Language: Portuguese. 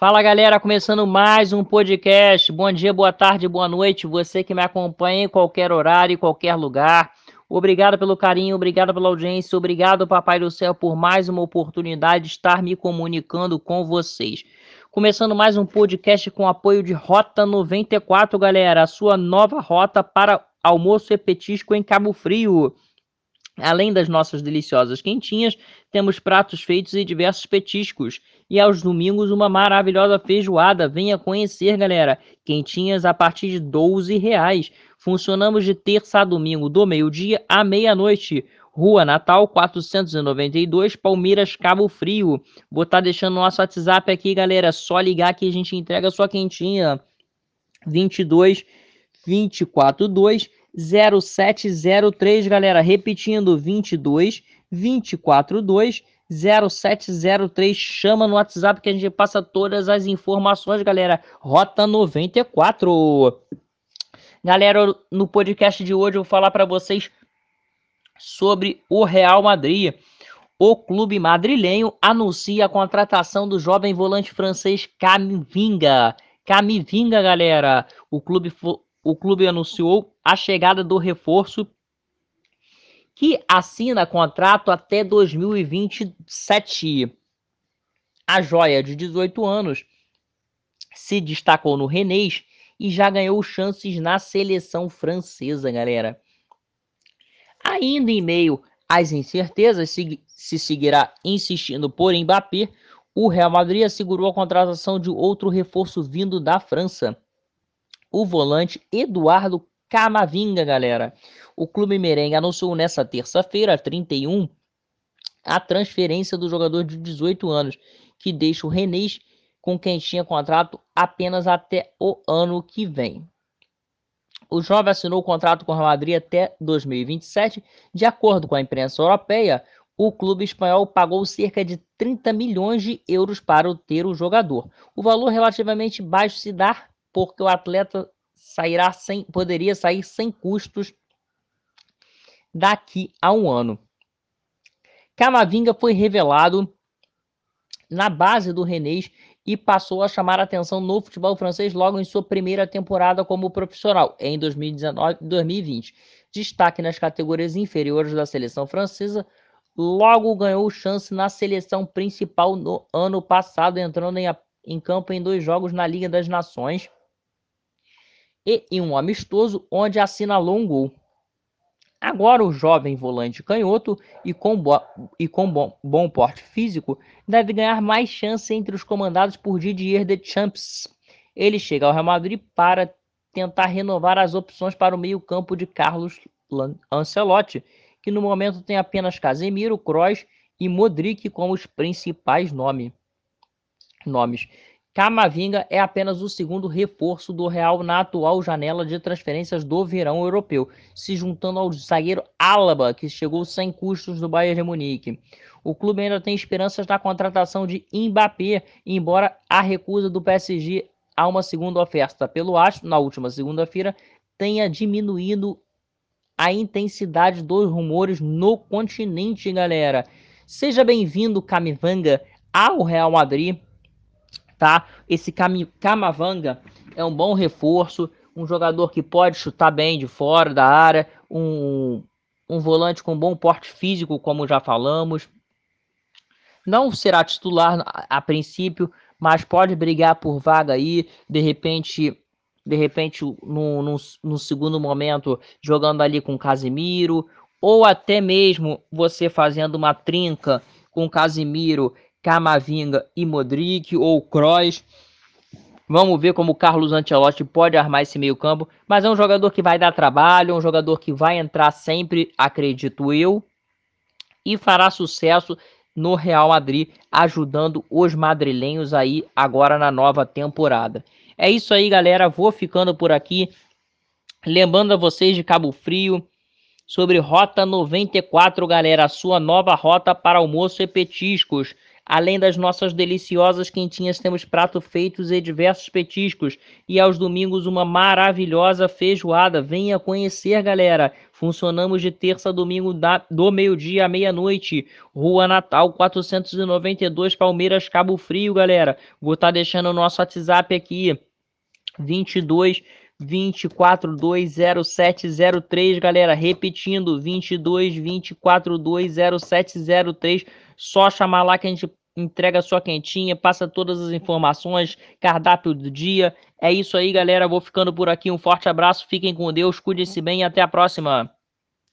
Fala galera, começando mais um podcast. Bom dia, boa tarde, boa noite. Você que me acompanha em qualquer horário, em qualquer lugar. Obrigado pelo carinho, obrigado pela audiência, obrigado, Papai do Céu, por mais uma oportunidade de estar me comunicando com vocês. Começando mais um podcast com apoio de Rota 94, galera, a sua nova rota para almoço e petisco em Cabo Frio. Além das nossas deliciosas quentinhas, temos pratos feitos e diversos petiscos. E aos domingos, uma maravilhosa feijoada. Venha conhecer, galera. Quentinhas a partir de 12 reais. Funcionamos de terça a domingo, do meio-dia à meia-noite. Rua Natal 492, Palmeiras, Cabo Frio. Vou estar tá deixando nosso WhatsApp aqui, galera. Só ligar que a gente entrega a sua quentinha. 22 242 0703, galera. Repetindo, 22 242 0703. Chama no WhatsApp que a gente passa todas as informações, galera. Rota 94. Galera, no podcast de hoje eu vou falar para vocês sobre o Real Madrid. O clube madrilenho anuncia a contratação do jovem volante francês Camivinga. Camivinga, galera. O clube o clube anunciou a chegada do reforço que assina contrato até 2027. A joia de 18 anos se destacou no Rennes e já ganhou chances na seleção francesa, galera. Ainda em meio às incertezas se, se seguirá insistindo por Mbappé, o Real Madrid assegurou a contratação de outro reforço vindo da França o volante Eduardo Camavinga, galera. O clube merengue anunciou nessa terça-feira, 31, a transferência do jogador de 18 anos, que deixa o Renês com quem tinha contrato apenas até o ano que vem. O jovem assinou o contrato com o Real Madrid até 2027. De acordo com a imprensa europeia, o clube espanhol pagou cerca de 30 milhões de euros para ter o jogador. O valor relativamente baixo se dá porque o atleta sairá sem, poderia sair sem custos daqui a um ano. Camavinga foi revelado na base do Renês e passou a chamar atenção no futebol francês logo em sua primeira temporada como profissional, em 2019 e 2020. Destaque nas categorias inferiores da seleção francesa, logo ganhou chance na seleção principal no ano passado, entrando em, em campo em dois jogos na Liga das Nações e em um amistoso onde assinalou um gol. Agora o jovem volante canhoto e com, bo e com bom, bom porte físico deve ganhar mais chance entre os comandados por Didier Deschamps. Ele chega ao Real Madrid para tentar renovar as opções para o meio-campo de Carlos Ancelotti, que no momento tem apenas Casemiro, Kroos e Modric como os principais nome, nomes. Camavinga é apenas o segundo reforço do Real na atual janela de transferências do verão europeu, se juntando ao zagueiro Alaba, que chegou sem custos do Bayern de Munique. O clube ainda tem esperanças na contratação de Mbappé, embora a recusa do PSG a uma segunda oferta pelo Astro na última segunda-feira tenha diminuído a intensidade dos rumores no continente, galera. Seja bem-vindo, Camivanga, ao Real Madrid tá? Esse Camavanga é um bom reforço, um jogador que pode chutar bem de fora da área, um, um volante com bom porte físico, como já falamos. Não será titular a, a princípio, mas pode brigar por vaga aí, de repente de repente no, no, no, segundo momento jogando ali com Casimiro, ou até mesmo você fazendo uma trinca com Casimiro Camavinga e Modric ou Kroos. Vamos ver como o Carlos Ancelotti pode armar esse meio campo. Mas é um jogador que vai dar trabalho, é um jogador que vai entrar sempre, acredito eu, e fará sucesso no Real Madrid, ajudando os madrilenhos aí agora na nova temporada. É isso aí, galera. Vou ficando por aqui. Lembrando a vocês de Cabo Frio sobre Rota 94, galera, a sua nova rota para almoço e petiscos Além das nossas deliciosas quentinhas, temos pratos feitos e diversos petiscos. E aos domingos, uma maravilhosa feijoada. Venha conhecer, galera. Funcionamos de terça a domingo da, do meio-dia à meia-noite. Rua Natal 492, Palmeiras, Cabo Frio, galera. Vou estar tá deixando o nosso WhatsApp aqui. 22 2420703, galera, repetindo, 22 2420703, só chamar lá que a gente entrega sua quentinha, passa todas as informações, cardápio do dia. É isso aí, galera, vou ficando por aqui, um forte abraço, fiquem com Deus, cuidem-se bem e até a próxima.